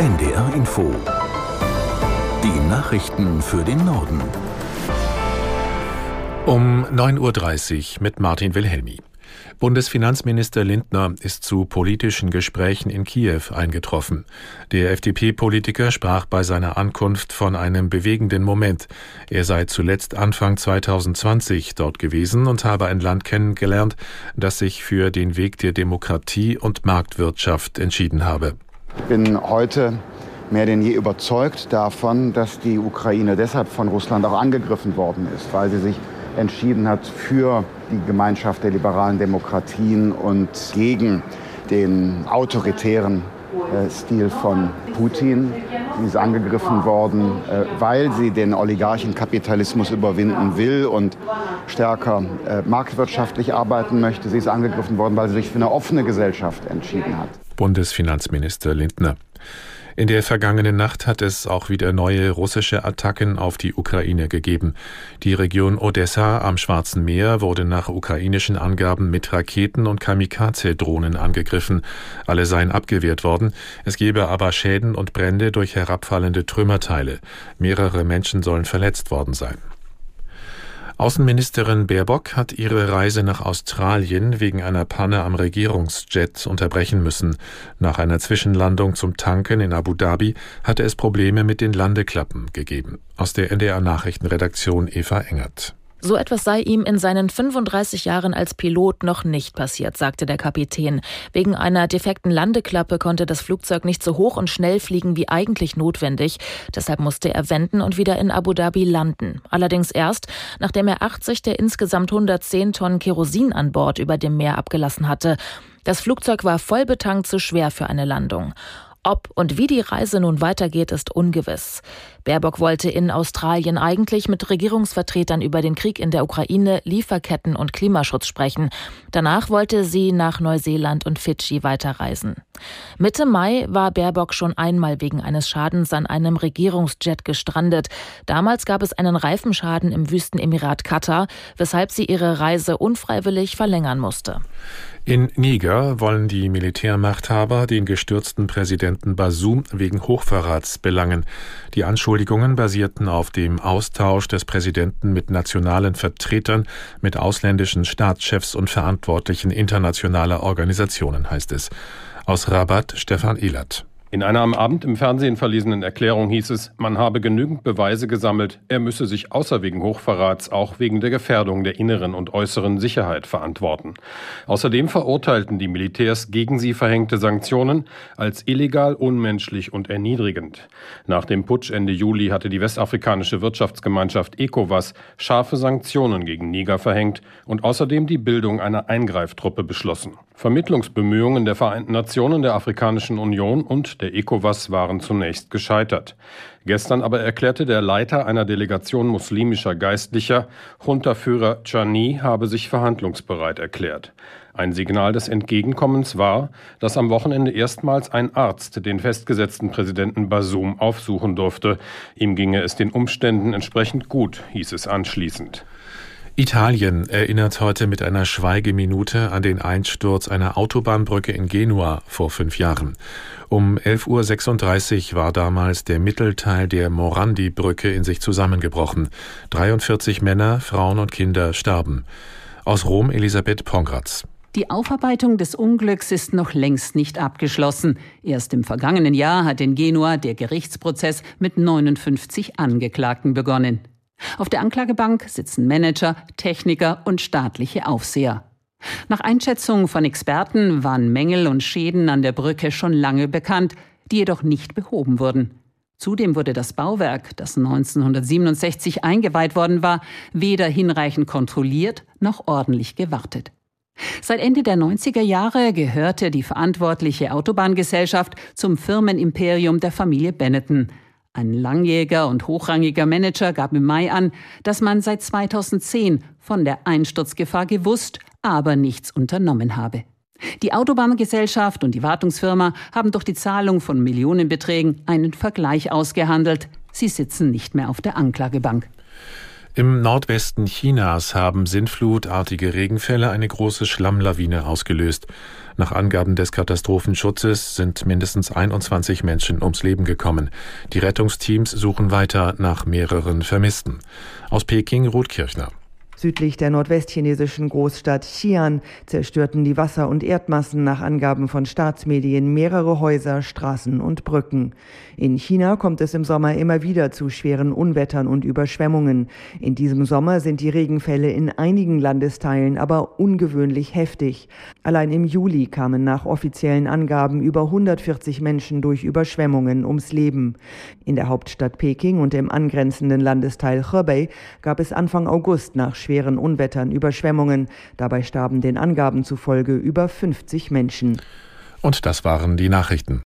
NDR Info. Die Nachrichten für den Norden. Um 9.30 Uhr mit Martin Wilhelmi. Bundesfinanzminister Lindner ist zu politischen Gesprächen in Kiew eingetroffen. Der FDP-Politiker sprach bei seiner Ankunft von einem bewegenden Moment. Er sei zuletzt Anfang 2020 dort gewesen und habe ein Land kennengelernt, das sich für den Weg der Demokratie und Marktwirtschaft entschieden habe. Ich bin heute mehr denn je überzeugt davon, dass die Ukraine deshalb von Russland auch angegriffen worden ist, weil sie sich entschieden hat für die Gemeinschaft der liberalen Demokratien und gegen den autoritären äh, Stil von Putin. Sie ist angegriffen worden, äh, weil sie den Oligarchenkapitalismus überwinden will und stärker äh, marktwirtschaftlich arbeiten möchte. Sie ist angegriffen worden, weil sie sich für eine offene Gesellschaft entschieden hat. Bundesfinanzminister Lindner. In der vergangenen Nacht hat es auch wieder neue russische Attacken auf die Ukraine gegeben. Die Region Odessa am Schwarzen Meer wurde nach ukrainischen Angaben mit Raketen und Kamikaze-Drohnen angegriffen. Alle seien abgewehrt worden. Es gebe aber Schäden und Brände durch herabfallende Trümmerteile. Mehrere Menschen sollen verletzt worden sein. Außenministerin Baerbock hat ihre Reise nach Australien wegen einer Panne am Regierungsjet unterbrechen müssen. Nach einer Zwischenlandung zum Tanken in Abu Dhabi hatte es Probleme mit den Landeklappen gegeben. Aus der NDR Nachrichtenredaktion Eva Engert. So etwas sei ihm in seinen 35 Jahren als Pilot noch nicht passiert, sagte der Kapitän. Wegen einer defekten Landeklappe konnte das Flugzeug nicht so hoch und schnell fliegen wie eigentlich notwendig. Deshalb musste er wenden und wieder in Abu Dhabi landen. Allerdings erst, nachdem er 80 der insgesamt 110 Tonnen Kerosin an Bord über dem Meer abgelassen hatte. Das Flugzeug war voll betankt zu schwer für eine Landung. Ob und wie die Reise nun weitergeht, ist ungewiss. Baerbock wollte in Australien eigentlich mit Regierungsvertretern über den Krieg in der Ukraine, Lieferketten und Klimaschutz sprechen. Danach wollte sie nach Neuseeland und Fidschi weiterreisen. Mitte Mai war Baerbock schon einmal wegen eines Schadens an einem Regierungsjet gestrandet. Damals gab es einen Reifenschaden im Wüstenemirat Katar, weshalb sie ihre Reise unfreiwillig verlängern musste. In Niger wollen die Militärmachthaber den gestürzten Präsidenten Basum wegen Hochverrats belangen. Die Anschuldigungen basierten auf dem Austausch des Präsidenten mit nationalen Vertretern, mit ausländischen Staatschefs und Verantwortlichen internationaler Organisationen, heißt es. Aus Rabat Stefan Ehlert. In einer am Abend im Fernsehen verlesenen Erklärung hieß es, man habe genügend Beweise gesammelt, er müsse sich außer wegen Hochverrats auch wegen der Gefährdung der inneren und äußeren Sicherheit verantworten. Außerdem verurteilten die Militärs gegen sie verhängte Sanktionen als illegal, unmenschlich und erniedrigend. Nach dem Putsch Ende Juli hatte die westafrikanische Wirtschaftsgemeinschaft ECOWAS scharfe Sanktionen gegen Niger verhängt und außerdem die Bildung einer Eingreiftruppe beschlossen. Vermittlungsbemühungen der Vereinten Nationen, der Afrikanischen Union und der ECOWAS waren zunächst gescheitert. Gestern aber erklärte der Leiter einer Delegation muslimischer Geistlicher, Junta-Führer Chani, habe sich verhandlungsbereit erklärt. Ein Signal des Entgegenkommens war, dass am Wochenende erstmals ein Arzt den festgesetzten Präsidenten Basum aufsuchen durfte. Ihm ginge es den Umständen entsprechend gut, hieß es anschließend. Italien erinnert heute mit einer Schweigeminute an den Einsturz einer Autobahnbrücke in Genua vor fünf Jahren. Um 11.36 Uhr war damals der Mittelteil der Morandi-Brücke in sich zusammengebrochen. 43 Männer, Frauen und Kinder starben. Aus Rom Elisabeth Pongratz. Die Aufarbeitung des Unglücks ist noch längst nicht abgeschlossen. Erst im vergangenen Jahr hat in Genua der Gerichtsprozess mit 59 Angeklagten begonnen. Auf der Anklagebank sitzen Manager, Techniker und staatliche Aufseher. Nach Einschätzung von Experten waren Mängel und Schäden an der Brücke schon lange bekannt, die jedoch nicht behoben wurden. Zudem wurde das Bauwerk, das 1967 eingeweiht worden war, weder hinreichend kontrolliert noch ordentlich gewartet. Seit Ende der 90er Jahre gehörte die verantwortliche Autobahngesellschaft zum Firmenimperium der Familie Benetton. Ein langjähriger und hochrangiger Manager gab im Mai an, dass man seit 2010 von der Einsturzgefahr gewusst, aber nichts unternommen habe. Die Autobahngesellschaft und die Wartungsfirma haben durch die Zahlung von Millionenbeträgen einen Vergleich ausgehandelt. Sie sitzen nicht mehr auf der Anklagebank. Im Nordwesten Chinas haben sintflutartige Regenfälle eine große Schlammlawine ausgelöst. Nach Angaben des Katastrophenschutzes sind mindestens 21 Menschen ums Leben gekommen. Die Rettungsteams suchen weiter nach mehreren Vermissten. Aus Peking Ruth Kirchner. Südlich der nordwestchinesischen Großstadt Xi'an zerstörten die Wasser- und Erdmassen nach Angaben von Staatsmedien mehrere Häuser, Straßen und Brücken. In China kommt es im Sommer immer wieder zu schweren Unwettern und Überschwemmungen. In diesem Sommer sind die Regenfälle in einigen Landesteilen aber ungewöhnlich heftig. Allein im Juli kamen nach offiziellen Angaben über 140 Menschen durch Überschwemmungen ums Leben. In der Hauptstadt Peking und im angrenzenden Landesteil Hebei gab es Anfang August nach schweren Unwettern Überschwemmungen. Dabei starben den Angaben zufolge über 50 Menschen. Und das waren die Nachrichten.